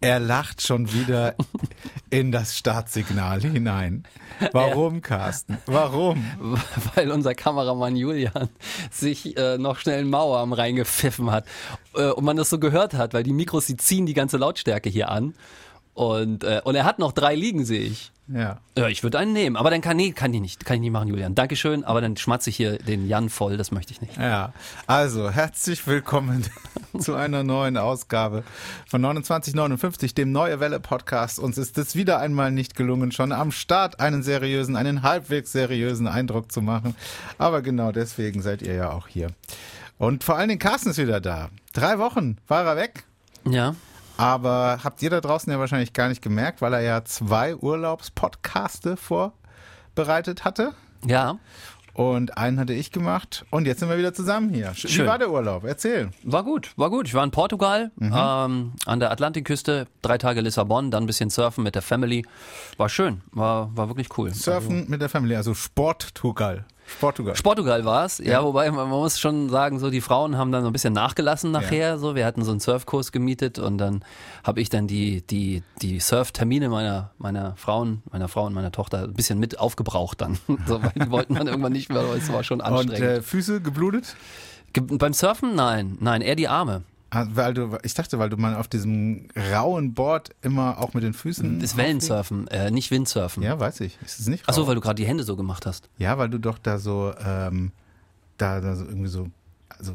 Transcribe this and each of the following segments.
Er lacht schon wieder in das Startsignal hinein. Warum, Carsten? Warum? Weil unser Kameramann Julian sich äh, noch schnell einen Mauerarm reingepfiffen hat. Äh, und man das so gehört hat, weil die Mikros, die ziehen die ganze Lautstärke hier an. Und, äh, und er hat noch drei liegen, sehe ich. Ja. Ja, ich würde einen nehmen, aber dann kann nee, kann ich nicht, kann ich nicht machen, Julian. Dankeschön, aber dann schmatze ich hier den Jan voll, das möchte ich nicht. Ja, also herzlich willkommen zu einer neuen Ausgabe von 2959, dem Neue Welle Podcast. Uns ist es wieder einmal nicht gelungen, schon am Start einen seriösen, einen halbwegs seriösen Eindruck zu machen. Aber genau deswegen seid ihr ja auch hier. Und vor allen Dingen Carsten ist wieder da. Drei Wochen war er weg. Ja. Aber habt ihr da draußen ja wahrscheinlich gar nicht gemerkt, weil er ja zwei Urlaubspodcaste vorbereitet hatte. Ja. Und einen hatte ich gemacht. Und jetzt sind wir wieder zusammen hier. Wie Schön. war der Urlaub? Erzähl. War gut, war gut. Ich war in Portugal, ähm, an der Atlantikküste, drei Tage Lissabon, dann ein bisschen surfen mit der Family. War schön, war, war wirklich cool. Surfen mit der Familie, also Sporttugal. Sportugal. Portugal war es, ja. wobei man, muss schon sagen, so die Frauen haben dann so ein bisschen nachgelassen nachher. So, wir hatten so einen Surfkurs gemietet und dann habe ich dann die die die Surftermine meiner meiner Frauen, meiner Frau und meiner Tochter ein bisschen mit aufgebraucht dann, so, weil die wollten dann irgendwann nicht mehr, weil es war schon Und anstrengend. äh, Füße geblutet? Ge beim Surfen, nein, nein, eher die Arme. Ah, Weil du, ich dachte, weil du mal auf diesem rauen Board immer auch mit den Füßen. Das Wellensurfen, äh, nicht Windsurfen. Ja, weiß ich. Ist es nicht Ach so, rau? weil du gerade die Hände so gemacht hast. Ja, weil du doch da so, ähm, da, da so irgendwie so, also,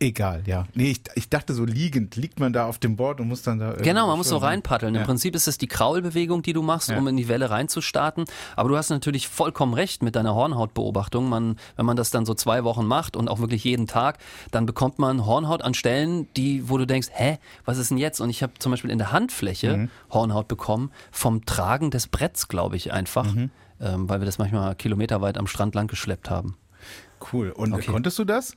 egal, ja. Nee, ich, ich dachte so liegend, liegt man da auf dem Board und muss dann da Genau, man muss so reinpaddeln. Im Ja. Prinzip ist es die Kraulbewegung, die du machst, Ja. um in die Welle reinzustarten. Aber du hast natürlich vollkommen recht mit deiner Hornhautbeobachtung. Man, wenn man das dann so zwei Wochen macht und auch wirklich jeden Tag, dann bekommt man Hornhaut an Stellen, die, wo du denkst, hä, was ist denn jetzt? Und ich habe zum Beispiel in der Handfläche Mhm. Hornhaut bekommen vom Tragen des Bretts, glaube ich, einfach, Mhm. ähm, weil wir das manchmal kilometerweit am Strand lang geschleppt haben. Cool. Und Okay. konntest du das?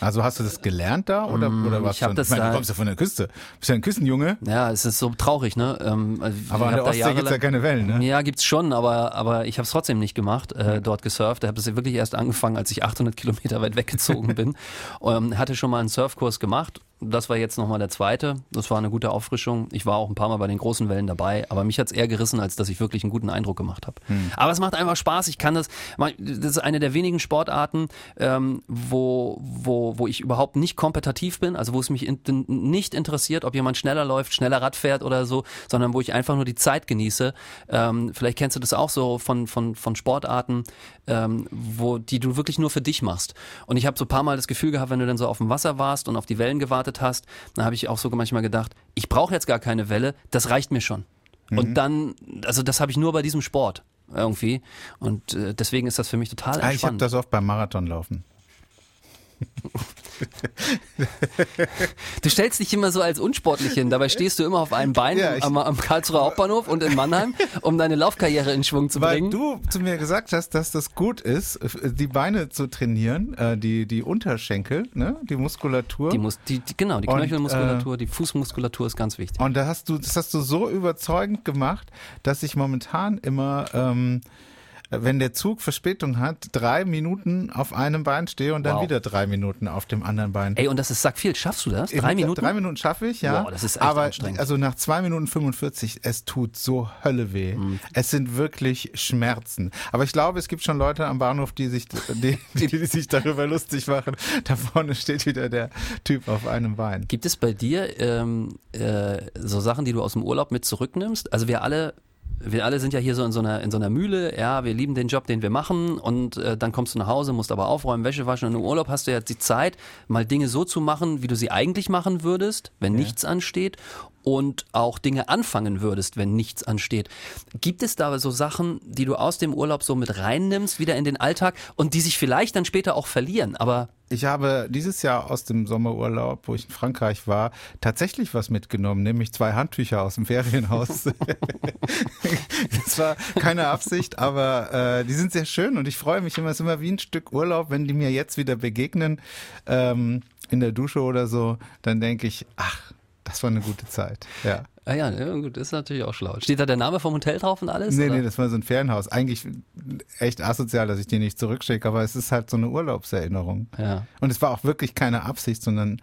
Also hast du das gelernt da oder, oder was? ich ich meine, du kommst ja von der Küste. Bist ja ein Küstenjunge, Ja, es ist so traurig, ne? Ähm, also aber an der Ostsee gibt's ja jahrelang- keine Wellen, ne? Ja, gibt's schon, aber, aber ich habe es trotzdem nicht gemacht, äh, dort gesurft. Ich habe es wirklich erst angefangen, als ich 800 Kilometer weit weggezogen bin. ähm, hatte schon mal einen Surfkurs gemacht. Das war jetzt nochmal der zweite. Das war eine gute Auffrischung. Ich war auch ein paar Mal bei den großen Wellen dabei, aber mich hat's eher gerissen, als dass ich wirklich einen guten Eindruck gemacht habe. Aber es macht einfach Spaß. Ich kann das. Das ist eine der wenigen Sportarten, ähm, wo, wo, wo ich überhaupt nicht kompetitiv bin, also wo es mich in, nicht interessiert, ob jemand schneller läuft, schneller Rad fährt oder so, sondern wo ich einfach nur die Zeit genieße. Ähm, vielleicht kennst du das auch so von, von, von Sportarten, ähm, wo die du wirklich nur für dich machst. Und ich habe so ein paar Mal das Gefühl gehabt, wenn du dann so auf dem Wasser warst und auf die Wellen gewartet hast, dann habe ich auch so manchmal gedacht, ich brauche jetzt gar keine Welle, das reicht mir schon. Und dann, also das habe ich nur bei diesem Sport irgendwie. Und äh, deswegen ist das für mich total Ah, ich habe das oft beim Marathonlaufen. Du stellst dich immer so als unsportlich hin, dabei stehst du immer auf einem Bein Ja, am, am Karlsruher Hauptbahnhof und in Mannheim, um deine Laufkarriere in Schwung zu Weil bringen. du zu mir gesagt hast, dass das gut ist, die Beine zu trainieren, äh, die, die Unterschenkel, ne, die Muskulatur. die muss, die, die, genau, die Und, äh, Knöchelmuskulatur, die Fußmuskulatur ist ganz wichtig. Und da hast du, das hast du so überzeugend gemacht, dass ich momentan immer, ähm, wenn der Zug Verspätung hat, drei Minuten auf einem Bein stehe und dann Wow. wieder drei Minuten auf dem anderen Bein. Ey, und das ist sack viel. Schaffst du das? Ich- Drei Minuten? Drei Minuten schaffe ich, ja. Boah, das ist echt Aber anstrengend. also nach zwei Minuten 45, es tut so Hölle weh. Mhm. Es sind wirklich Schmerzen. Aber ich glaube, es gibt schon Leute am Bahnhof, die sich, die, die, die sich darüber lustig machen. Da vorne steht wieder der Typ auf einem Bein. Gibt es bei dir ähm, äh, so Sachen, die du aus dem Urlaub mit zurücknimmst? Also wir alle, wir alle sind ja hier so in so einer in so einer Mühle. Ja, wir lieben den Job, den wir machen, und äh, dann kommst du nach Hause, musst aber aufräumen, Wäsche waschen. Und im Urlaub hast du ja die Zeit, mal Dinge so zu machen, wie du sie eigentlich machen würdest, wenn nichts ansteht. Und auch Dinge anfangen würdest, wenn nichts ansteht. Gibt es da so Sachen, die du aus dem Urlaub so mit reinnimmst, wieder in den Alltag und die sich vielleicht dann später auch verlieren? Aber Ich habe dieses Jahr aus dem Sommerurlaub, wo ich in Frankreich war, tatsächlich was mitgenommen, nämlich zwei Handtücher aus dem Ferienhaus. das war keine Absicht, aber äh, die sind sehr schön und ich freue mich immer, es ist immer wie ein Stück Urlaub, wenn die mir jetzt wieder begegnen ähm, in der Dusche oder so, dann denke ich, ach, das war eine gute Zeit. Ja. Ah ja, ja, gut, ist natürlich auch schlau. Steht da der Name vom Hotel drauf und alles? Nee, oder? nee, das war so ein Ferienhaus. Eigentlich echt asozial, dass ich die nicht zurückschicke, aber es ist halt so eine Urlaubserinnerung. Ja. Und es war auch wirklich keine Absicht, sondern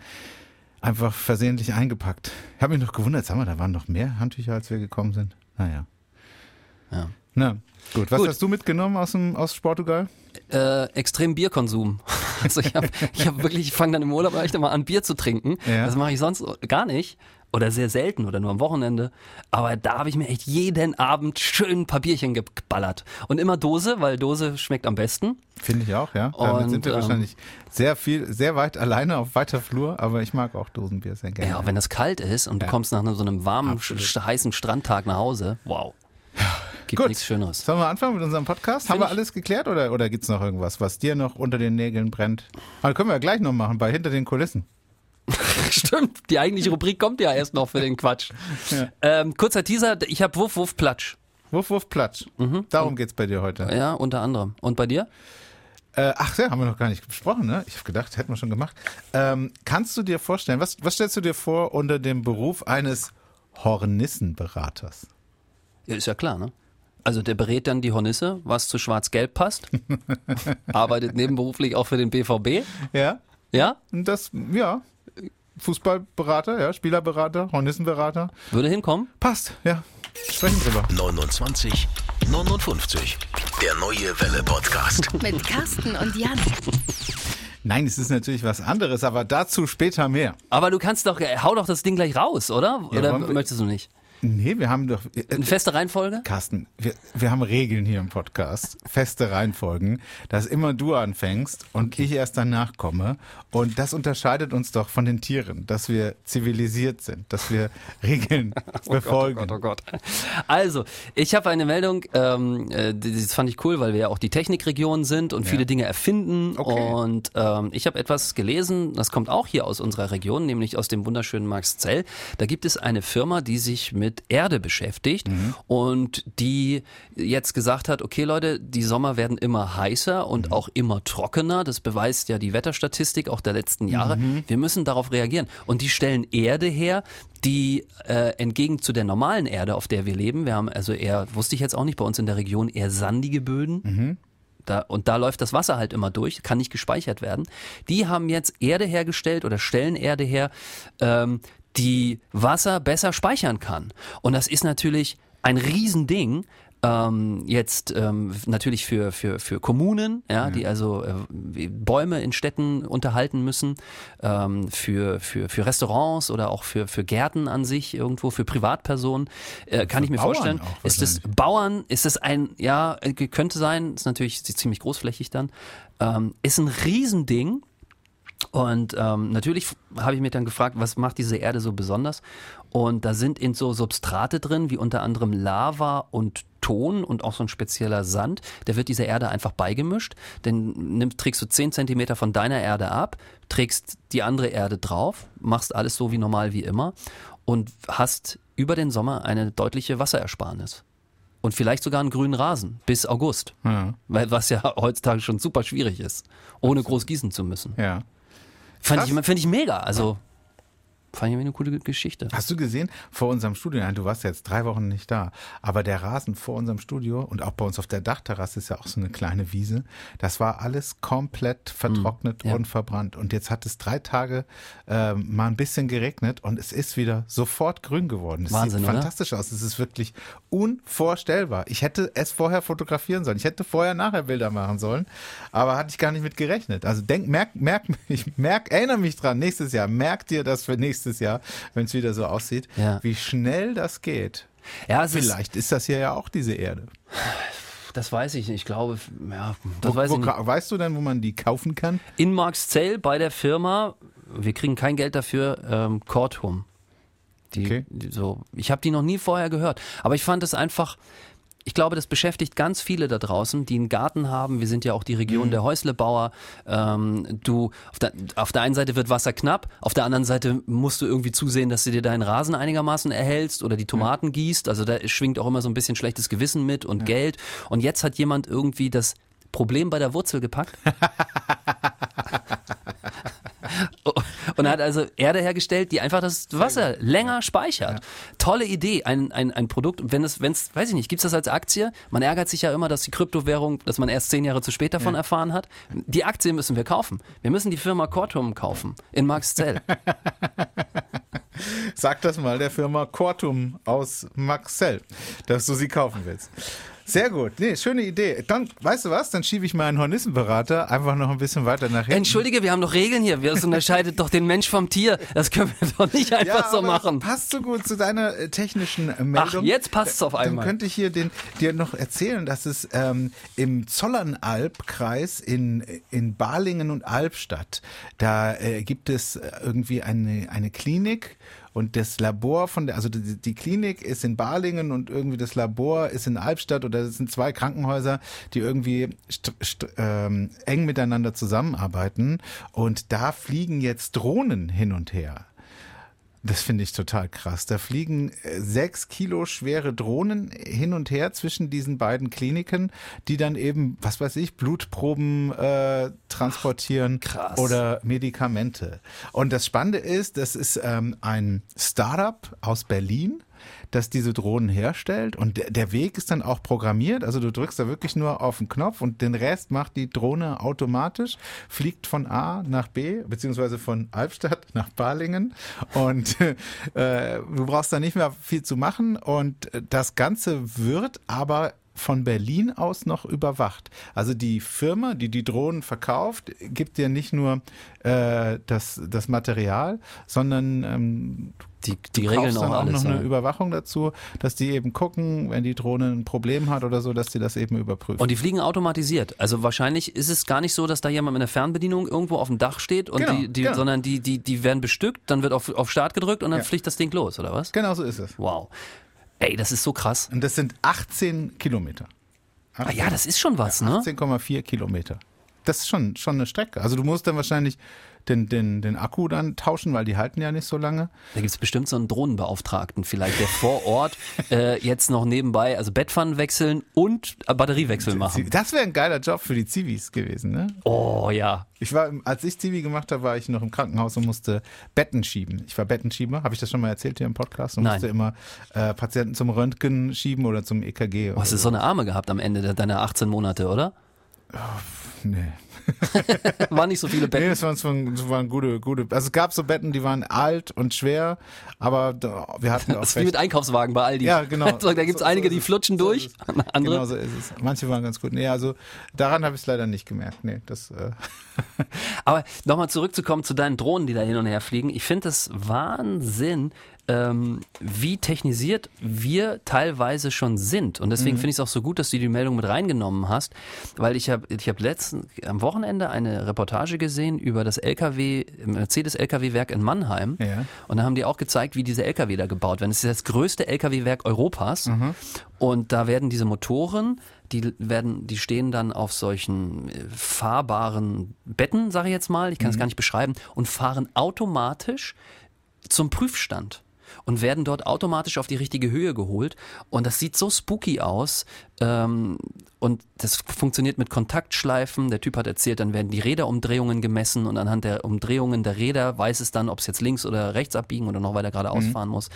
einfach versehentlich eingepackt. Ich habe mich noch gewundert, sag mal, da waren noch mehr Handtücher, als wir gekommen sind. Naja. Ja. Na, gut. Was Gut. hast du mitgenommen aus, dem, aus Portugal? Äh, extrem Bierkonsum. Also ich habe ich hab wirklich, ich fange dann im Urlaub echt mal an, Bier zu trinken. Ja. Das mache ich sonst gar nicht. Oder sehr selten oder nur am Wochenende. Aber da habe ich mir echt jeden Abend schön Bierchen geballert. Und immer Dose, weil Dose schmeckt am besten. Finde ich auch, ja. Damit Und, sind wir ähm, wahrscheinlich sehr viel, sehr weit alleine auf weiter Flur, aber ich mag auch Dosenbier sehr gerne. Ja, wenn das kalt ist und du Ja. kommst nach so einem warmen, heißen Strandtag nach Hause, wow. Gibt Gut. nichts Schöneres. Sollen wir anfangen mit unserem Podcast? Haben wir alles geklärt oder, oder gibt's noch irgendwas, was dir noch unter den Nägeln brennt? Aber können wir ja gleich noch machen, bei Hinter den Kulissen. Stimmt, die eigentliche Rubrik kommt ja erst noch für den Quatsch. Ja. Ähm, kurzer Teaser, ich habe Wuff, Wuff, Platsch. Wuff, wuff, platsch. Mhm. Darum geht's bei dir heute. Ja, unter anderem. Und bei dir? Äh, ach ja, haben wir noch gar nicht besprochen, ne? Ich habe gedacht, hätten wir schon gemacht. Ähm, kannst du dir vorstellen, was, was stellst du dir vor unter dem Beruf eines Hornissenberaters? Ja, ist ja klar, ne? Also der berät dann die Hornisse, was zu Schwarz-Gelb passt. arbeitet nebenberuflich auch für den BVB. Ja? Ja, Und das, ja. Fußballberater, ja, Spielerberater, Hornissenberater. würde hinkommen. Passt, ja. Sprechen drüber. 29 59. Der neue Welle Podcast. Mit Carsten und Jan. Nein, es ist natürlich was anderes, aber dazu später mehr. Aber du kannst doch, äh, hau doch das Ding gleich raus, oder? Ja, oder möchtest du nicht? Nee, wir haben doch. Äh, Eine feste Reihenfolge? Carsten, wir, wir haben Regeln hier im Podcast, feste Reihenfolgen, dass immer du anfängst und ich erst danach komme. Und das unterscheidet uns doch von den Tieren, dass wir zivilisiert sind, dass wir Regeln befolgen. Oh Gott. Also, ich habe eine Meldung, ähm, äh, die- das fand ich cool, weil wir ja auch die Technikregion sind und viele Dinge erfinden. Okay. Und ähm, ich habe etwas gelesen, das kommt auch hier aus unserer Region, nämlich aus dem wunderschönen Marxzell. Da gibt es eine Firma, die sich mit Erde beschäftigt und die jetzt gesagt hat, okay Leute, die Sommer werden immer heißer und auch immer trockener. Das beweist ja die Wetterstatistik auch der letzten Jahre. Wir müssen darauf reagieren. Und die stellen Erde her, die äh, entgegen zu der normalen Erde, auf der wir leben, wir haben also eher, wusste ich jetzt auch nicht, bei uns in der Region eher sandige Böden. Da, und da läuft das Wasser halt immer durch, kann nicht gespeichert werden. Die haben jetzt Erde hergestellt oder stellen Erde her, ähm, die Wasser besser speichern kann. Und das ist natürlich ein Riesending. Ähm, jetzt ähm, natürlich für, für, für Kommunen, ja, die also äh, Bäume in Städten unterhalten müssen, ähm, für, für, für Restaurants oder auch für, für Gärten an sich irgendwo, für Privatpersonen, äh, kann ich mir Bauern vorstellen. Ist es. Bauern, ist es ein, ja, äh, könnte sein, ist natürlich ziemlich großflächig dann, ähm, ist ein Riesending. Und ähm, natürlich habe ich mich dann gefragt, was macht diese Erde so besonders? Und da sind in so Substrate drin, wie unter anderem Lava und Ton und auch so ein spezieller Sand. Der wird dieser Erde einfach beigemischt. Dann nimm, trägst du 10 Zentimeter von deiner Erde ab, trägst die andere Erde drauf, machst alles so wie normal wie immer und hast über den Sommer eine deutliche Wasserersparnis. Und vielleicht sogar einen grünen Rasen bis August. Ja. Weil, was ja heutzutage schon super schwierig ist, ohne groß gießen zu müssen. Ja. Fand Krass. ich, find ich mega. Also, fand ich eine coole Geschichte. Hast du gesehen, vor unserem Studio, nein, du warst jetzt drei Wochen nicht da, aber der Rasen vor unserem Studio und auch bei uns auf der Dachterrasse ist ja auch so eine kleine Wiese, das war alles komplett vertrocknet Mm, ja. und verbrannt. Und jetzt hat es drei Tage ähm, mal ein bisschen geregnet und es ist wieder sofort grün geworden. Es Wahnsinn, sieht oder? fantastisch aus. Es ist wirklich unvorstellbar. Ich hätte es vorher fotografieren sollen. Ich hätte vorher nachher Bilder machen sollen, aber hatte ich gar nicht mit gerechnet. Also denk, merk, merk, ich merk, erinnere mich dran, nächstes Jahr, merk dir das für nächstes Jahr, wenn es wieder so aussieht, Ja. wie schnell das geht. Ja, es ist, Vielleicht ist das hier ja auch diese Erde. das weiß ich nicht. Ich glaube, ja, das Wo, weiß wo, ich nicht. weißt du denn, wo man die kaufen kann? In Marxzell bei der Firma, wir kriegen kein Geld dafür, ähm, Korthum. Die, Okay. die so, ich habe die noch nie vorher gehört. Aber ich fand es einfach, ich glaube, das beschäftigt ganz viele da draußen, die einen Garten haben. Wir sind ja auch die Region Mhm. der Häuslebauer. Ähm, du, auf der, auf der einen Seite wird Wasser knapp, auf der anderen Seite musst du irgendwie zusehen, dass du dir deinen Rasen einigermaßen erhältst oder die Tomaten gießt. Also da schwingt auch immer so ein bisschen schlechtes Gewissen mit und Geld. Und jetzt hat jemand irgendwie das Problem bei der Wurzel gepackt. Und und hat also Erde hergestellt, die einfach das Wasser länger speichert. Tolle Idee, ein, ein, ein Produkt. Wenn es, wenn es, weiß ich nicht, gibt's das als Aktie? Man ärgert sich ja immer, dass die Kryptowährung, dass man erst zehn Jahre zu spät davon erfahren hat. Die Aktie müssen wir kaufen. Wir müssen die Firma Cortum kaufen in Marxzell. Sag das mal der Firma Cortum aus Maxell, dass du sie kaufen willst. Sehr gut. Nee, schöne Idee. Dann, weißt du was? Dann schiebe ich meinen Hornissenberater einfach noch ein bisschen weiter nach hinten. Entschuldige, wir haben doch Regeln hier. Wir unterscheidet doch den Mensch vom Tier. Das können wir doch nicht einfach ja, so machen. Passt so gut zu deiner äh, technischen äh, Meldung. Ach, jetzt passt's auf Dann einmal. könnte ich hier den, dir noch erzählen, dass es ähm, im Zollernalbkreis in, in Balingen und Albstadt, da äh, gibt es äh, irgendwie eine, eine Klinik und das Labor von der, also die, die Klinik ist in Balingen und irgendwie das Labor ist in Albstadt oder es sind zwei Krankenhäuser, die irgendwie ähm, eng miteinander zusammenarbeiten und da fliegen jetzt Drohnen hin und her. Das finde ich total krass. Da fliegen äh, sechs Kilo schwere Drohnen hin und her zwischen diesen beiden Kliniken, die dann eben, was weiß ich, Blutproben äh, transportieren krass. oder Medikamente. Und das Spannende ist, das ist ähm, ein Startup aus Berlin das diese Drohnen herstellt und der, der Weg ist dann auch programmiert, also du drückst da wirklich nur auf den Knopf und den Rest macht die Drohne automatisch, fliegt von A nach B, beziehungsweise von Albstadt nach Balingen und äh, du brauchst da nicht mehr viel zu machen und das Ganze wird aber von Berlin aus noch überwacht. Also die Firma, die die Drohnen verkauft, gibt dir nicht nur äh, das, das Material, sondern ähm, die, die regeln auch dann auch alles. noch eine ja. Überwachung dazu, dass die eben gucken, wenn die Drohne ein Problem hat oder so, dass die das eben überprüfen. Und die fliegen automatisiert. Also wahrscheinlich ist es gar nicht so, dass da jemand mit einer Fernbedienung irgendwo auf dem Dach steht und Genau, die, die, genau. sondern die, die, die werden bestückt, dann wird auf, auf Start gedrückt und dann Ja. fliegt das Ding los, oder was? genau so ist es. Wow. Ey, das ist so krass. Und das sind 18 Kilometer. Ah ja, das ist schon was, ne? 18,4 Kilometer. Das ist schon, schon eine Strecke. Also du musst dann wahrscheinlich den, den, den Akku dann tauschen, weil die halten ja nicht so lange. Da gibt's bestimmt so einen Drohnenbeauftragten vielleicht, der vor Ort äh, jetzt noch nebenbei, also Bettpfannen wechseln und äh, Batteriewechsel machen. Das wäre ein geiler Job für die Zivis gewesen, ne? Oh ja. Ich war, als ich Zivi gemacht habe, war ich noch im Krankenhaus und musste Betten schieben. Ich war Bettenschieber, habe ich das schon mal erzählt hier im Podcast? Und Nein. musste immer äh, Patienten zum Röntgen schieben oder zum EKG. Du hast du so eine Arme gehabt am Ende de- deiner 18 Monate, oder? Nee. Waren nicht so viele Nee, Betten. das waren, das waren, das waren gute, gute. Also es gab so Betten, die waren alt und schwer, aber wir hatten auch Das ist wie mit recht. Einkaufswagen bei Aldi. Ja, genau. Da gibt's So- einige, so die es. flutschen So durch, andere. Genau so ist es. Manche waren ganz gut. Nee, also daran habe ich es leider nicht gemerkt. Nee, das. Äh, Aber nochmal zurückzukommen zu deinen Drohnen, die da hin und her fliegen. Ich finde es Wahnsinn, ähm, wie technisiert wir teilweise schon sind. Und deswegen finde ich es auch so gut, dass du die Meldung mit reingenommen hast, weil ich habe ich hab letzten am Wochenende eine Reportage gesehen über das LKW Mercedes LKW-Werk in Mannheim. Ja. Und da haben die auch gezeigt, wie diese LKW da gebaut werden. Es ist das größte LKW-Werk Europas. Und da werden diese Motoren, die werden, die stehen dann auf solchen äh, fahrbaren Betten, sage ich jetzt mal, ich kann es gar nicht beschreiben, und fahren automatisch zum Prüfstand und werden dort automatisch auf die richtige Höhe geholt. Und das sieht so spooky aus. Ähm, und das funktioniert mit Kontaktschleifen. Der Typ hat erzählt, dann werden die Räderumdrehungen gemessen und anhand der Umdrehungen der Räder weiß es dann, ob es jetzt links oder rechts abbiegen oder noch weiter geradeaus fahren muss.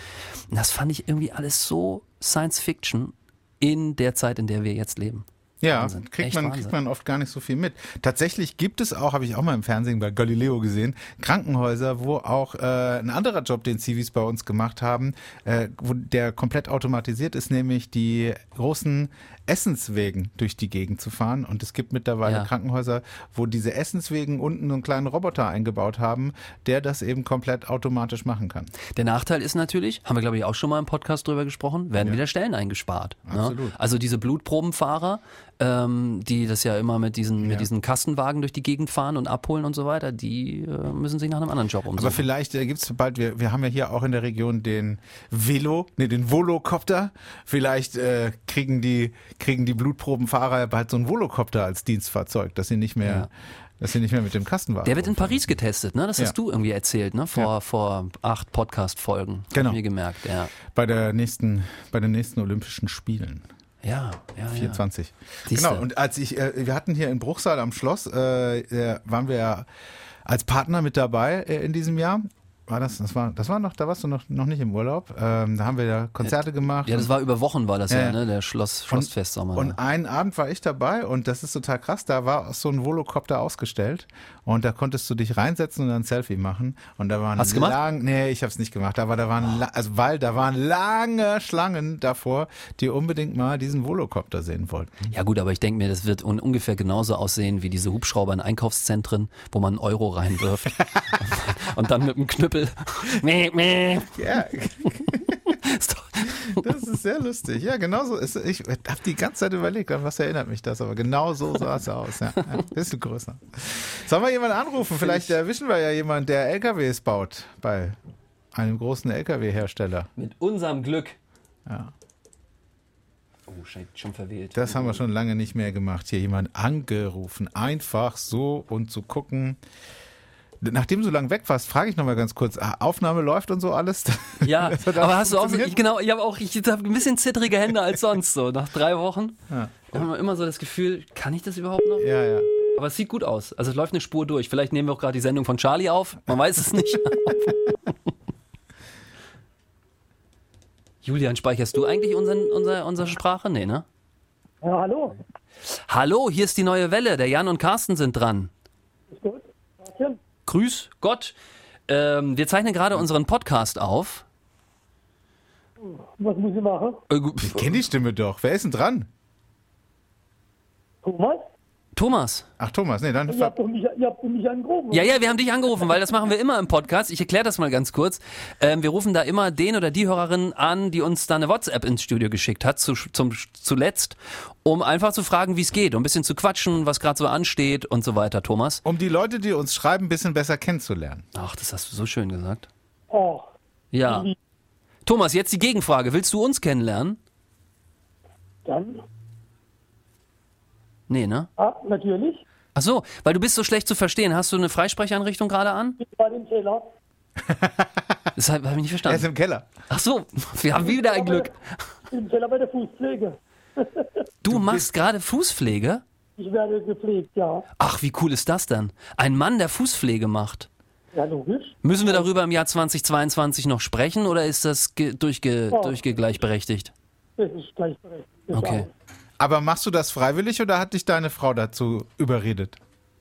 Und das fand ich irgendwie alles so Science Fiction in der Zeit, in der wir jetzt leben. Ja, Wahnsinn. kriegt Echt man, Wahnsinn. kriegt man oft gar nicht so viel mit. Tatsächlich gibt es auch, habe ich auch mal im Fernsehen bei Galileo gesehen, Krankenhäuser, wo auch äh, ein anderer Job, den Civis bei uns gemacht haben, äh, wo der komplett automatisiert ist, nämlich die großen Essenswegen durch die Gegend zu fahren. Und es gibt mittlerweile Ja. Krankenhäuser, wo diese Essenswegen unten so einen kleinen Roboter eingebaut haben, der das eben komplett automatisch machen kann. Der Nachteil ist natürlich, haben wir glaube ich auch schon mal im Podcast drüber gesprochen, werden wieder Stellen eingespart. Ne? Absolut. Also diese Blutprobenfahrer, ähm, die das ja immer mit diesen, mit diesen Kastenwagen durch die Gegend fahren und abholen und so weiter, die äh, müssen sich nach einem anderen Job Aber umsuchen. vielleicht äh, gibt's bald, wir, wir haben ja hier auch in der Region den Velo, nee, den Volocopter. Vielleicht äh, kriegen die kriegen die Blutprobenfahrer bald so einen Volocopter als Dienstfahrzeug, dass sie nicht mehr, Ja. dass sie nicht mehr mit dem Kastenwagen. Der wird in. Paris getestet, ne? Das Ja. hast du irgendwie erzählt, ne? Vor, Ja. vor acht Podcast-Folgen. Hab Genau. ich mir gemerkt, ja. bei der nächsten bei den nächsten Olympischen Spielen. Ja, ja, ja. 24. Siehste. Genau, und als ich, äh, wir hatten hier in Bruchsal am Schloss, äh, äh, waren wir ja als Partner mit dabei äh, in diesem Jahr. War das, das war, das war noch, da warst du noch, noch nicht im Urlaub. Ähm, da haben wir ja Konzerte gemacht. Ja, das war über Wochen war das ja, Ja. ne? Der Schloss, Schlossfest Sommer. Und einen Abend war ich dabei und das ist total krass. Da war so ein Volocopter ausgestellt und da konntest du dich reinsetzen und dann ein Selfie machen. Und da waren Hast du gemacht? lang, nee, ich habe es nicht gemacht. Aber da waren, la- also weil da waren lange Schlangen davor, die unbedingt mal diesen Volocopter sehen wollten. Ja gut, aber ich denke mir, das wird un ungefähr genauso aussehen wie diese Hubschrauber in Einkaufszentren, wo man einen Euro reinwirft und dann mit dem Knüppel. Ja, das ist sehr lustig. Ja, genau so ist Ich habe die ganze Zeit überlegt, an was erinnert mich das, aber genau so sah es aus. Ja, ja, bisschen größer. Sollen wir jemanden anrufen? Vielleicht erwischen wir ja jemanden, der LKWs baut bei einem großen LKW-Hersteller. Mit unserem Glück. Ja. Oh, shit, schon verwählt. Das haben wir schon lange nicht mehr gemacht. Hier jemand angerufen. Einfach so und zu gucken. Nachdem du so lange weg warst, frage ich nochmal ganz kurz. ah, Aufnahme läuft und so alles? Ja, aber hast du auch so, ich, genau, ich habe auch, ich habe ein bisschen zittrige Hände als sonst so. Nach drei Wochen Ja. da haben wir immer so das Gefühl, kann ich das überhaupt noch? Ja, ja. Aber es sieht gut aus. Also es läuft eine Spur durch. Vielleicht nehmen wir auch gerade die Sendung von Charlie auf. Man weiß es nicht. Julian, speicherst du eigentlich unseren, unser, unsere Sprache? Nee, ne? Ja, hallo. Hallo, hier ist die neue Welle. Der Jan und Carsten sind dran. Ist gut? Danke. Grüß Gott. Ähm, wir zeichnen gerade unseren Podcast auf. Was muss ich machen? Äh, Ich kenne die Stimme doch. Wer ist denn dran? Thomas? Thomas. Ach, Thomas. Nee, dann. Ihr habt mich, ihr habt mich angerufen. Ja, ja, wir haben dich angerufen, weil das machen wir immer im Podcast. Ich erkläre das mal ganz kurz. Ähm, wir rufen da immer den oder die Hörerin an, die uns da eine WhatsApp ins Studio geschickt hat, zu, zum, zuletzt, um einfach zu fragen, wie es geht, um ein bisschen zu quatschen, was gerade so ansteht und so weiter, Thomas. Um die Leute, die uns schreiben, ein bisschen besser kennenzulernen. Ach, das hast du so schön gesagt. Oh, Ja. Thomas, jetzt die Gegenfrage. Willst du uns kennenlernen? dann? Nee, ne? Ah, natürlich. Ach so, weil du bist so schlecht zu verstehen. Hast du eine Freisprechanrichtung gerade an? Ich war im Keller. Das habe hab ich nicht Er ist verstanden. im Keller. Ach so, wir haben wieder ein Glück. Im Keller bei der Fußpflege. Du machst gerade Fußpflege? Ich werde gepflegt, ja. Ach, wie cool ist das denn? Ein Mann, der Fußpflege macht. Ja, logisch. Müssen wir darüber im Jahr 2022 noch sprechen oder ist das ge durchge Ja. durchgegleichberechtigt? Das ist gleichberechtigt. Okay. Aber machst du das freiwillig oder hat dich deine Frau dazu überredet?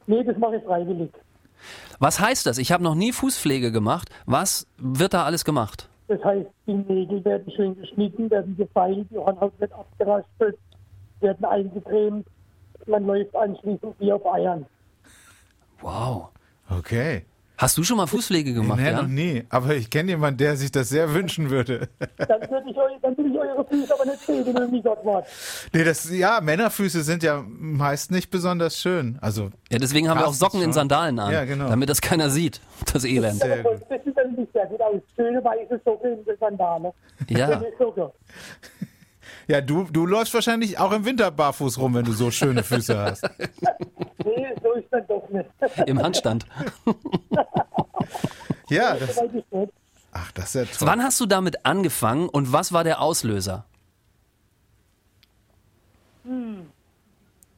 Nee, das mache ich freiwillig. Was heißt das? Ich habe noch nie Fußpflege gemacht. Was wird da alles gemacht? Das heißt, die Nägel werden schön geschnitten, werden gefeilt, die Hornhaut wird abgeraspelt, werden eingecremt. Man läuft anschließend wie auf Eiern. Wow. Okay. Hast du schon mal Fußpflege gemacht, nee, ja? noch nie. Aber ich kenne jemanden, der sich das sehr wünschen würde. Dann würde ich, eu- dann würde ich eure Füße aber nicht sehen, wenn ihr mich dort wart. Nee, das, ja, Männerfüße sind ja meist nicht besonders schön. Also, Ja, deswegen haben wir auch Socken in. Sandalen an, Ja, genau. damit das keiner sieht, das Elend. Sehr das sieht dann nicht sehr gut aus. Schöne weiße Socke in der Sandale. Ja. Ja, du, du läufst wahrscheinlich auch im Winter barfuß rum, wenn du so schöne Füße hast. Nee, so ist dann doch nicht. Im Handstand. Ja, das, ach, das ist ja toll. Wann hast du damit angefangen und was war der Auslöser?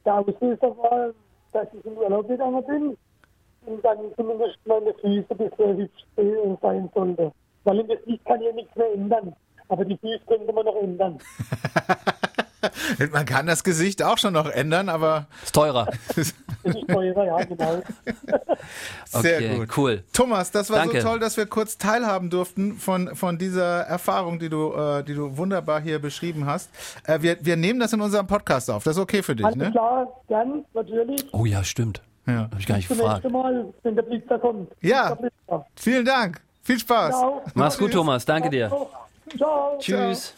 Der Auslöser war, dass ich in Urlaub gegangen bin und dann zumindest meine Füße ein bisschen hübsch sehen sein sollte. Weil in das Licht kann ja nichts mehr ändern. Aber die Füße könnte man noch ändern. Man kann das Gesicht auch schon noch ändern, aber Ist teurer. Das ist teurer, ja, genau. sehr Okay, gut. cool. Thomas, das war Danke. so toll, dass wir kurz teilhaben durften von, von dieser Erfahrung, die du, äh, die du wunderbar hier beschrieben hast. Äh, wir, wir nehmen das in unserem Podcast auf. Das ist okay für dich, Alles ne? klar, gern, natürlich. Oh ja, stimmt. Ja. Hab ich gar nicht Zum gefragt. nächsten Mal, wenn der Blitzer kommt. Ja. Blitzer. Vielen Dank. Viel Spaß. Ciao. Mach's gut, Thomas. Danke dir. Ciao. Tschüss.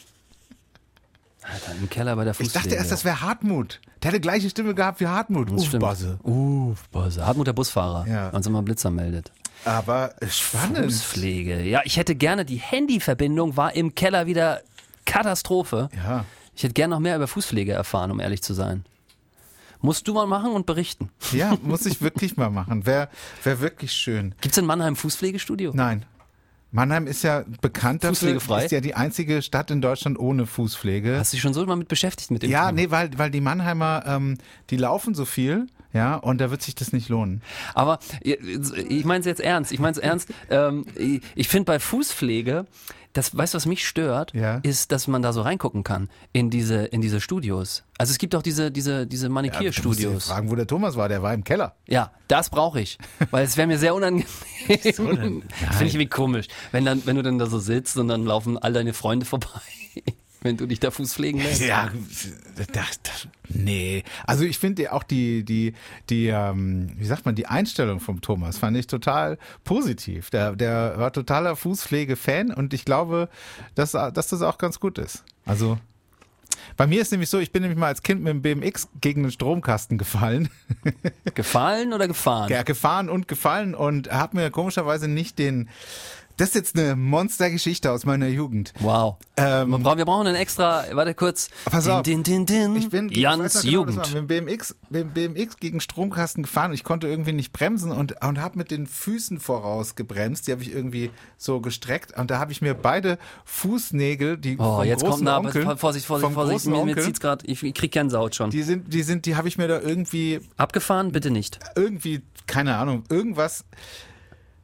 Alter, im Keller bei der Ich Fußpflege. dachte erst, das wäre Hartmut. Der hatte gleiche Stimme gehabt wie Hartmut. Uff. Basse. Uff, Bosse. Hartmut der Busfahrer, Ja. wenn uns immer Blitzer meldet. Aber spannend. Fußpflege. Ja, ich hätte gerne, die Handyverbindung war im Keller wieder Katastrophe. Ja. Ich hätte gerne noch mehr über Fußpflege erfahren, um ehrlich zu sein. Musst du mal machen und berichten. Ja, muss ich wirklich mal machen. Wäre wär wirklich schön. Gibt's in Mannheim Fußpflegestudio? Nein. Mannheim ist ja bekannt dafür, ist ja die einzige Stadt in Deutschland ohne Fußpflege. Hast du dich schon so mal mit beschäftigt mit dem Ja, Thema? nee, weil, weil die Mannheimer, ähm, die laufen so viel, Ja, und da wird sich das nicht lohnen. Aber ich meine es jetzt ernst. Ich meine es ernst. Ähm, ich finde bei Fußpflege, das, weißt du, was mich stört, Ja. ist, dass man da so reingucken kann in diese, in diese Studios. Also es gibt auch diese, diese, diese Manikürstudios. fragen, wo der Thomas war, der war im Keller. Ja, das brauche ich, weil es wäre mir sehr unangenehm. Das finde ich irgendwie komisch, wenn dann, wenn du dann da so sitzt und dann laufen all deine Freunde vorbei, wenn du dich da Fuß pflegen lässt. Ja, das, das, nee. Also ich finde auch die, die, die, ähm, wie sagt man, die Einstellung vom Thomas fand ich total positiv. Der, der war totaler Fußpflege-Fan und ich glaube, dass, dass das auch ganz gut ist. Also bei mir ist nämlich so, ich bin nämlich mal als Kind mit dem BMX gegen den Stromkasten gefallen. Gefallen oder gefahren? Ja, gefahren und gefallen und habe mir komischerweise nicht den. Das ist jetzt eine Monstergeschichte aus meiner Jugend. Wow. Ähm, wir, brauchen, wir brauchen einen extra, warte kurz. Pass auf. Din, din, din. Ich bin ich Jans genau, Jugend. Mit dem BMX, mit BMX gegen Stromkasten gefahren. Ich konnte irgendwie nicht bremsen und, und habe mit den Füßen voraus gebremst. Die habe ich irgendwie so gestreckt und da habe ich mir beide Fußnägel, die Oh, vom jetzt kommt nah, Onkel, Vorsicht, Vorsicht, Vorsicht. Mir, mir Onkel, zieht's gerade, ich, ich krieg Gänsehaut schon. die sind, die sind, die habe ich mir da irgendwie Abgefahren? Bitte nicht. irgendwie, keine Ahnung, irgendwas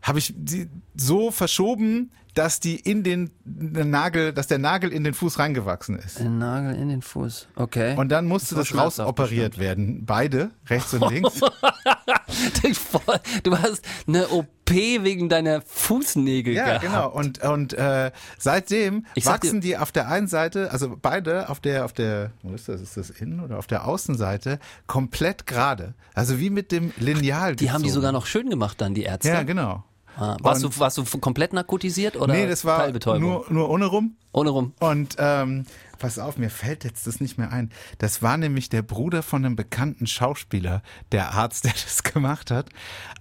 habe ich die so verschoben, dass die in den Nagel, dass der Nagel in den Fuß reingewachsen ist. Den Nagel in den Fuß. Okay. Und dann musste Das das, war raus schmerzhaft operiert werden. Beide, rechts und links. du hast eine OP wegen deiner Fußnägel Ja, gehabt. genau. Und, und äh, seitdem Ich wachsen die auf der einen Seite, also beide auf der, auf der, wo ist das? Ist das innen oder auf der Außenseite komplett gerade. Also wie mit dem Lineal. Die haben die gezogen. sogar noch schön gemacht dann, die Ärzte. Ja, genau. Ah, warst, Und- du, warst du komplett narkotisiert oder nee, das war nur, nur ohne rum. Ohne rum. Und ähm, pass auf, mir fällt jetzt das nicht mehr ein. Das war nämlich der Bruder von einem bekannten Schauspieler, der Arzt, der das gemacht hat.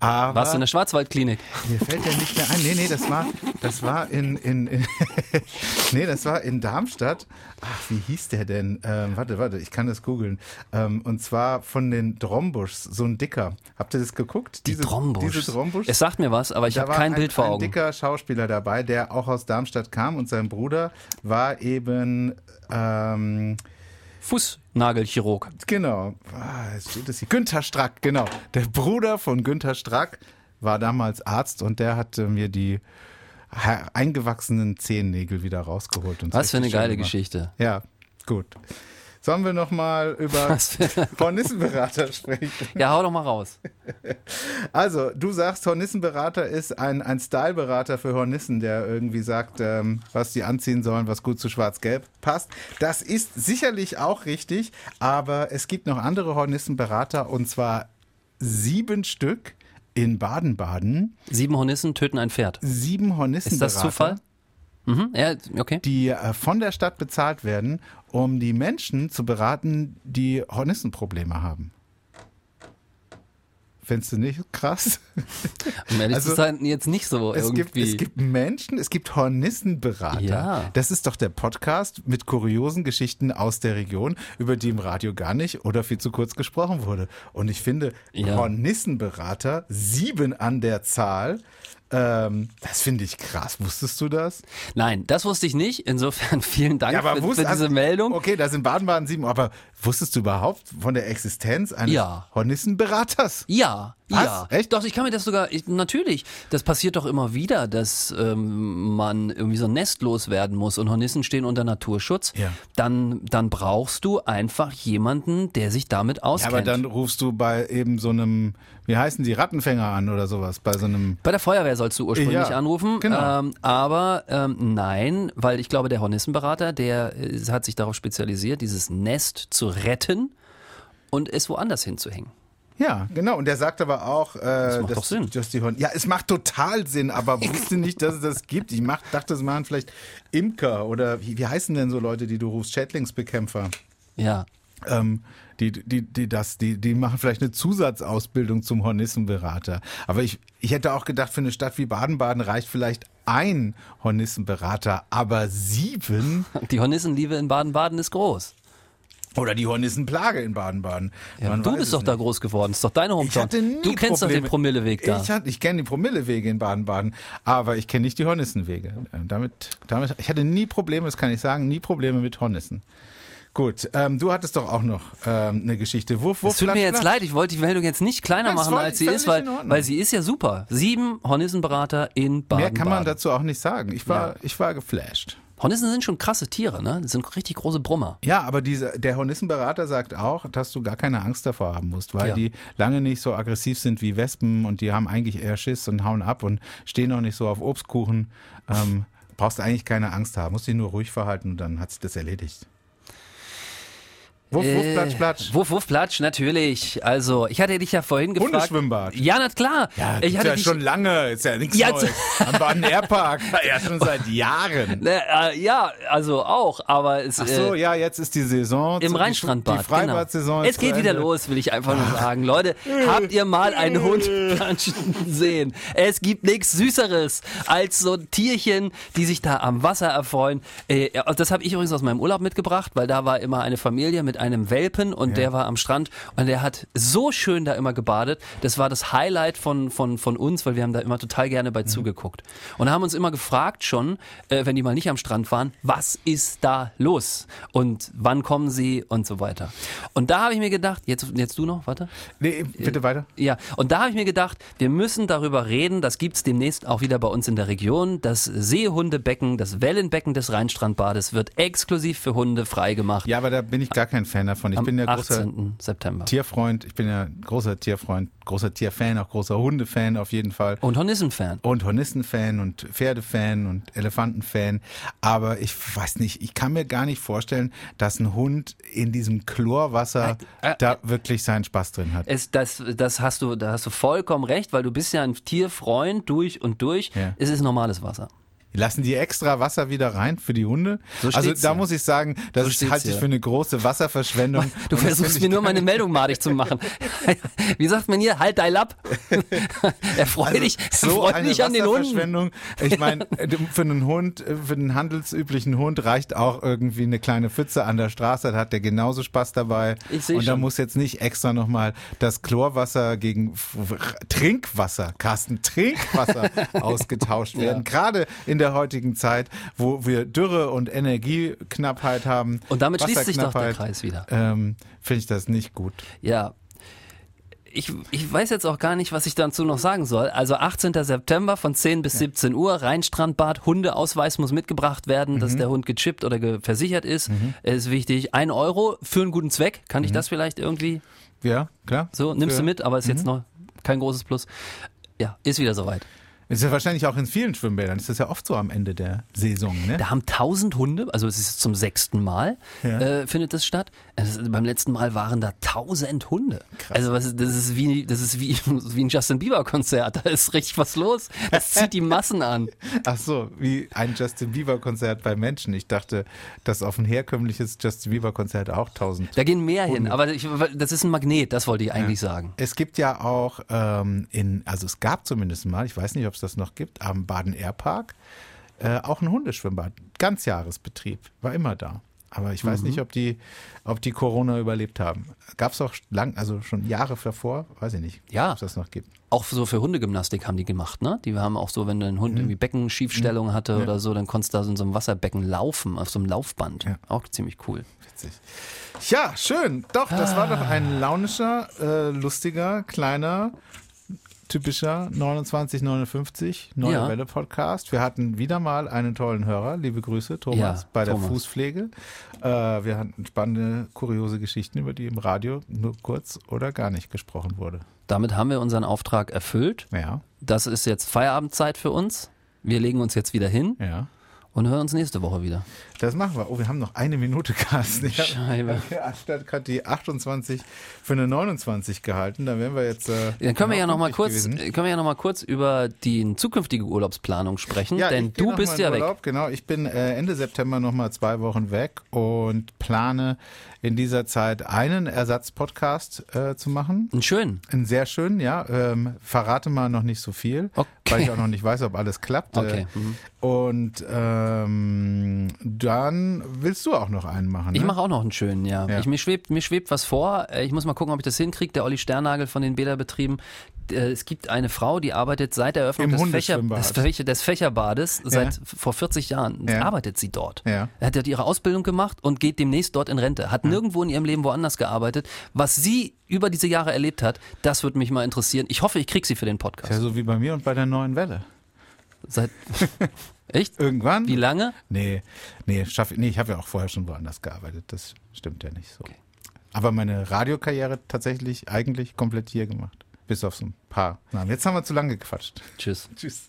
Aber Warst du in der Schwarzwaldklinik? Mir fällt der nicht mehr ein. Nee, nee, das war, das war in, in, in nee, das war in Darmstadt. Ach, wie hieß der denn? Ähm, warte, warte, ich kann das googeln. Ähm, und zwar von den Drombuschs, so ein dicker. Habt ihr das geguckt? Die Diese, Drombuschs. Diese Drombuschs? Es sagt mir was, aber ich Da habe war kein ein, Bild vor ein Augen. dicker Schauspieler dabei, der auch aus Darmstadt kam und sein Bruder war eben, ähm, Fußnagelchirurg. genau, ah, steht hier, Günther Strack, genau. Der Bruder von Günther Strack war damals Arzt und der hatte mir die eingewachsenen Zehennägel wieder rausgeholt. Und Was für eine geile gemacht. Geschichte. Ja, gut. Sollen wir noch mal über Hornissenberater sprechen? Ja, hau doch mal raus. Also, du sagst, Hornissenberater ist ein, ein Styleberater für Hornissen, der irgendwie sagt, ähm, was die anziehen sollen, was gut zu Schwarz-Gelb passt. Das ist sicherlich auch richtig, aber es gibt noch andere Hornissenberater und zwar sieben Stück in Baden-Baden. Sieben Hornissen töten ein Pferd. Sieben Ist Hornissenberater. das Zufall? Mhm, ja, okay. die äh, von der Stadt bezahlt werden, um die Menschen zu beraten, die Hornissenprobleme haben. Findest du nicht krass? Um ehrlich Also, zu sein, jetzt nicht so Es irgendwie. gibt, es gibt Menschen, es gibt Hornissenberater. Ja. Das ist doch der Podcast mit kuriosen Geschichten aus der Region, über die im Radio gar nicht oder viel zu kurz gesprochen wurde. Und ich finde, Ja. Hornissenberater, sieben an der Zahl, ähm, das finde ich krass. Wusstest du das? Nein, das wusste ich nicht. Insofern vielen Dank für, wusst- für diese also, Meldung. Okay, da sind Baden-Baden sieben, aber wusstest du überhaupt von der Existenz eines Ja. Hornissenberaters? Ja, Was? ja. Echt? Doch, ich kann mir das sogar, ich, natürlich, das passiert doch immer wieder, dass ähm, man irgendwie so nestlos werden muss und Hornissen stehen unter Naturschutz. Ja. Dann, dann brauchst du einfach jemanden, der sich damit Ja, auskennt. aber dann rufst du bei eben so einem, wie heißen die, Rattenfänger an oder sowas, bei so einem Bei der Feuerwehr sollst du ursprünglich Ja, anrufen. genau. Ähm, aber ähm, nein, weil ich glaube, der Hornissenberater, der äh, hat sich darauf spezialisiert, dieses Nest zu retten und es woanders hinzuhängen. Ja, genau. Und der sagt aber auch, äh, macht dass, doch Sinn. dass die Horn ja, es macht total Sinn, aber wusste nicht, dass es das gibt. Ich mach, dachte, es machen vielleicht Imker oder wie, wie heißen denn so Leute, die du rufst, Schädlingsbekämpfer? Ja. Ähm, die, die, die, das, die, die machen vielleicht eine Zusatzausbildung zum Hornissenberater. Aber ich, ich hätte auch gedacht, für eine Stadt wie Baden-Baden reicht vielleicht ein Hornissenberater, aber sieben Die Hornissenliebe in Baden-Baden ist groß. Oder die Hornissenplage in Baden-Baden. Ja, du bist doch da nicht. groß geworden. Ist doch deine Hometown. Ich hatte nie du kennst doch den Probleme. Promilleweg da. Ich, hatte- ich kenne die Promillewege in Baden-Baden, aber ich kenne nicht die Hornissenwege. Äh, Damit, damit, ich hatte nie Probleme, das kann ich sagen, nie Probleme mit Hornissen. Gut, ähm, du hattest doch auch noch ähm, eine Geschichte. Wurf, Wurf, Es tut mir jetzt leid, ich wollte die Meldung jetzt nicht kleiner Nein, machen, als sie ist, weil, weil sie ist ja super. Sieben Hornissenberater in Baden. Mehr kann man dazu auch nicht sagen. Ich war, Ja. ich war geflasht. Hornissen sind schon krasse Tiere, ne? Das sind richtig große Brummer. Ja, aber diese, der Hornissenberater sagt auch, dass du gar keine Angst davor haben musst, weil Ja. die lange nicht so aggressiv sind wie Wespen und die haben eigentlich eher Schiss und hauen ab und stehen auch nicht so auf Obstkuchen. Ähm, brauchst eigentlich keine Angst haben, musst dich nur ruhig verhalten und dann hat sich das erledigt. Wuff, wuff, Äh, platsch, platsch. Wuff, wuff, platsch, natürlich. Also, ich hatte dich ja vorhin gefragt. Hundeschwimmbad. Ja, na klar. Ja, ich hatte ja dich, schon lange, ist ja nichts Ja, Neues. Am Baden Airpark, ja schon seit Jahren. Ne, äh, ja, also auch, aber es, Ach so, äh, ja, jetzt ist die Saison. im Rheinstrandbad. Die Freibad-Saison genau. Es geht wieder los, will ich einfach nur sagen. Leute, habt ihr mal einen Hund planschen sehen? Es gibt nichts Süßeres als so Tierchen, die sich da am Wasser erfreuen. Äh, das habe ich übrigens aus meinem Urlaub mitgebracht, weil da war immer eine Familie mit einem Welpen und der war am Strand und der hat so schön da immer gebadet. Das war das Highlight von, von, von uns, weil wir haben da immer total gerne Mhm. bei zugeguckt. Und haben uns immer gefragt schon, äh, wenn die mal nicht am Strand waren, was ist da los? Und wann kommen sie und so weiter. Und da habe ich mir gedacht, jetzt, jetzt du noch, warte. Nee, bitte weiter. Ja, und da habe ich mir gedacht, wir müssen darüber reden, das gibt's demnächst auch wieder bei uns in der Region. Das Seehundebecken, das Wellenbecken des Rheinstrandbades wird exklusiv für Hunde freigemacht. Ja, aber da bin ich gar kein Fan davon. Ich am bin ja großer 18. September. Tierfreund, ich bin ja großer Tierfreund, großer Tierfan, auch großer Hundefan auf jeden Fall. Und Hornissen-Fan. Und Hornissenfan und Pferdefan und Elefantenfan. Aber ich weiß nicht, ich kann mir gar nicht vorstellen, dass ein Hund in diesem Chlorwasser Äh, äh, da wirklich seinen Spaß drin hat. Es, das, das hast du, da hast du vollkommen recht, weil du bist ja ein Tierfreund durch und durch. Ja. Es ist normales Wasser. Lassen die extra Wasser wieder rein für die Hunde? So also da hier. muss ich sagen, das So halte ich für eine große Wasserverschwendung. Du versuchst mir nur meine Meldung madig zu machen. Wie sagt man hier? Halt dein Lapp. Erfreu dich, so erfreu dich an den Hunden. Ich meine, für einen Hund, äh, für einen handelsüblichen Hund reicht auch irgendwie eine kleine Pfütze an der Straße, da hat der genauso Spaß dabei. Ich seh Und da schon. muss jetzt nicht extra nochmal das Chlorwasser gegen Trinkwasser, Carsten, Trinkwasser ausgetauscht werden. Gerade in der heutigen Zeit, wo wir Dürre und Energieknappheit haben. Und damit schließt sich doch der Kreis wieder. Ähm, Finde ich das nicht gut. Ja. Ich, ich weiß jetzt auch gar nicht, was ich dazu noch sagen soll. Also 18. September von 10 bis 17 Uhr, Rheinstrandbad, Hundeausweis muss mitgebracht werden, Mhm. dass der Hund gechippt oder versichert ist. Ist wichtig. Ein Euro für einen guten Zweck. Kann Mhm. ich das vielleicht irgendwie Ja, klar. so? Nimmst Für- du mit, aber ist Mhm. jetzt noch kein großes Plus. Ja, ist wieder soweit. Ist ja wahrscheinlich auch in vielen Schwimmbädern. Ist das ja oft so am Ende der Saison, ne? Da haben 1000 Hunde, also es ist zum sechsten Mal, Ja. äh, findet das statt. Ist, beim letzten Mal waren da 1000 Hunde. Also was, das ist wie, das ist wie, wie ein Justin Bieber Konzert. Da ist richtig was los. Das zieht die Massen an. Ach so, wie ein Justin Bieber Konzert bei Menschen. Ich dachte, dass auf ein herkömmliches Justin Bieber Konzert auch tausend. Da gehen mehr hin. Aber ich, das ist ein Magnet, das wollte ich eigentlich sagen. Es gibt ja auch ähm, in, also es gab zumindest mal, ich weiß nicht, ob es das noch gibt, am Baden Airpark äh, auch ein Hundeschwimmbad. Ganzjahresbetrieb, war immer da. Aber ich weiß nicht, ob die, ob die Corona überlebt haben. Gab es auch lang, also schon Jahre davor, weiß ich nicht, Ja. ob es das noch gibt. Auch so für Hundegymnastik haben die gemacht, ne? Die haben auch so, wenn dein Mhm. Hund irgendwie Beckenschiefstellung hatte oder so, dann konntest du da so in so einem Wasserbecken laufen, auf so einem Laufband. Ja. Auch ziemlich cool. Witzig. Ja, schön. Doch, das war doch Ah. ein launischer, äh, lustiger, kleiner, typischer 2959 Neue Ja. Welle Podcast. Wir hatten wieder mal einen tollen Hörer. Liebe Grüße, Thomas, Ja, bei der Thomas. Fußpflege. Äh, wir hatten spannende, kuriose Geschichten, über die im Radio nur kurz oder gar nicht gesprochen wurde. Damit haben wir unseren Auftrag erfüllt. Ja, Das ist jetzt Feierabendzeit für uns. Wir legen uns jetzt wieder hin ja. Und hören uns nächste Woche wieder. Das machen wir. Oh, wir haben noch eine Minute, Carsten. Ich Scheibe. Ja, Statt gerade die 28 für eine 29 gehalten. Da wären wir jetzt. Äh, Dann können wir ja noch mal kurz, gewesen. können wir ja noch mal kurz über die zukünftige Urlaubsplanung sprechen, denn ich geh du bist ja weg. Urlaub, Genau, ich bin äh, Ende September noch mal zwei Wochen weg und plane in dieser Zeit einen Ersatzpodcast äh, zu machen. Einen schönen. Einen sehr schönen, ja. Ähm, verrate mal noch nicht so viel, Okay. weil ich auch noch nicht weiß, ob alles klappt. Okay, Äh, mhm. Und äh, Ähm, dann willst du auch noch einen machen. Ne? Ich mache auch noch einen schönen, ja. Ja. Ich, mir, schwebt, mir schwebt was vor. Äh, Ich muss mal gucken, ob ich das hinkriege. Der Olli Sternagel von den Bäderbetrieben. Äh, Es gibt eine Frau, die arbeitet seit der Eröffnung des, Fächer, des, Fächer, des Fächerbades seit vor 40 Jahren. Ja. Arbeitet sie dort. Ja. Er hat ihre Ausbildung gemacht und geht demnächst dort in Rente. Hat nirgendwo in ihrem Leben woanders gearbeitet. Was sie über diese Jahre erlebt hat, das würde mich mal interessieren. Ich hoffe, ich kriege sie für den Podcast. Ja, so wie bei mir und bei der neuen Welle. Seit Echt? Irgendwann? Wie lange? Nee, nee, schaff, nee ich habe ja auch vorher schon woanders gearbeitet. Das stimmt ja nicht so. Aber meine Radiokarriere tatsächlich eigentlich komplett hier gemacht. Bis auf so ein paar Namen. Jetzt haben wir zu lange gequatscht. Tschüss. Tschüss.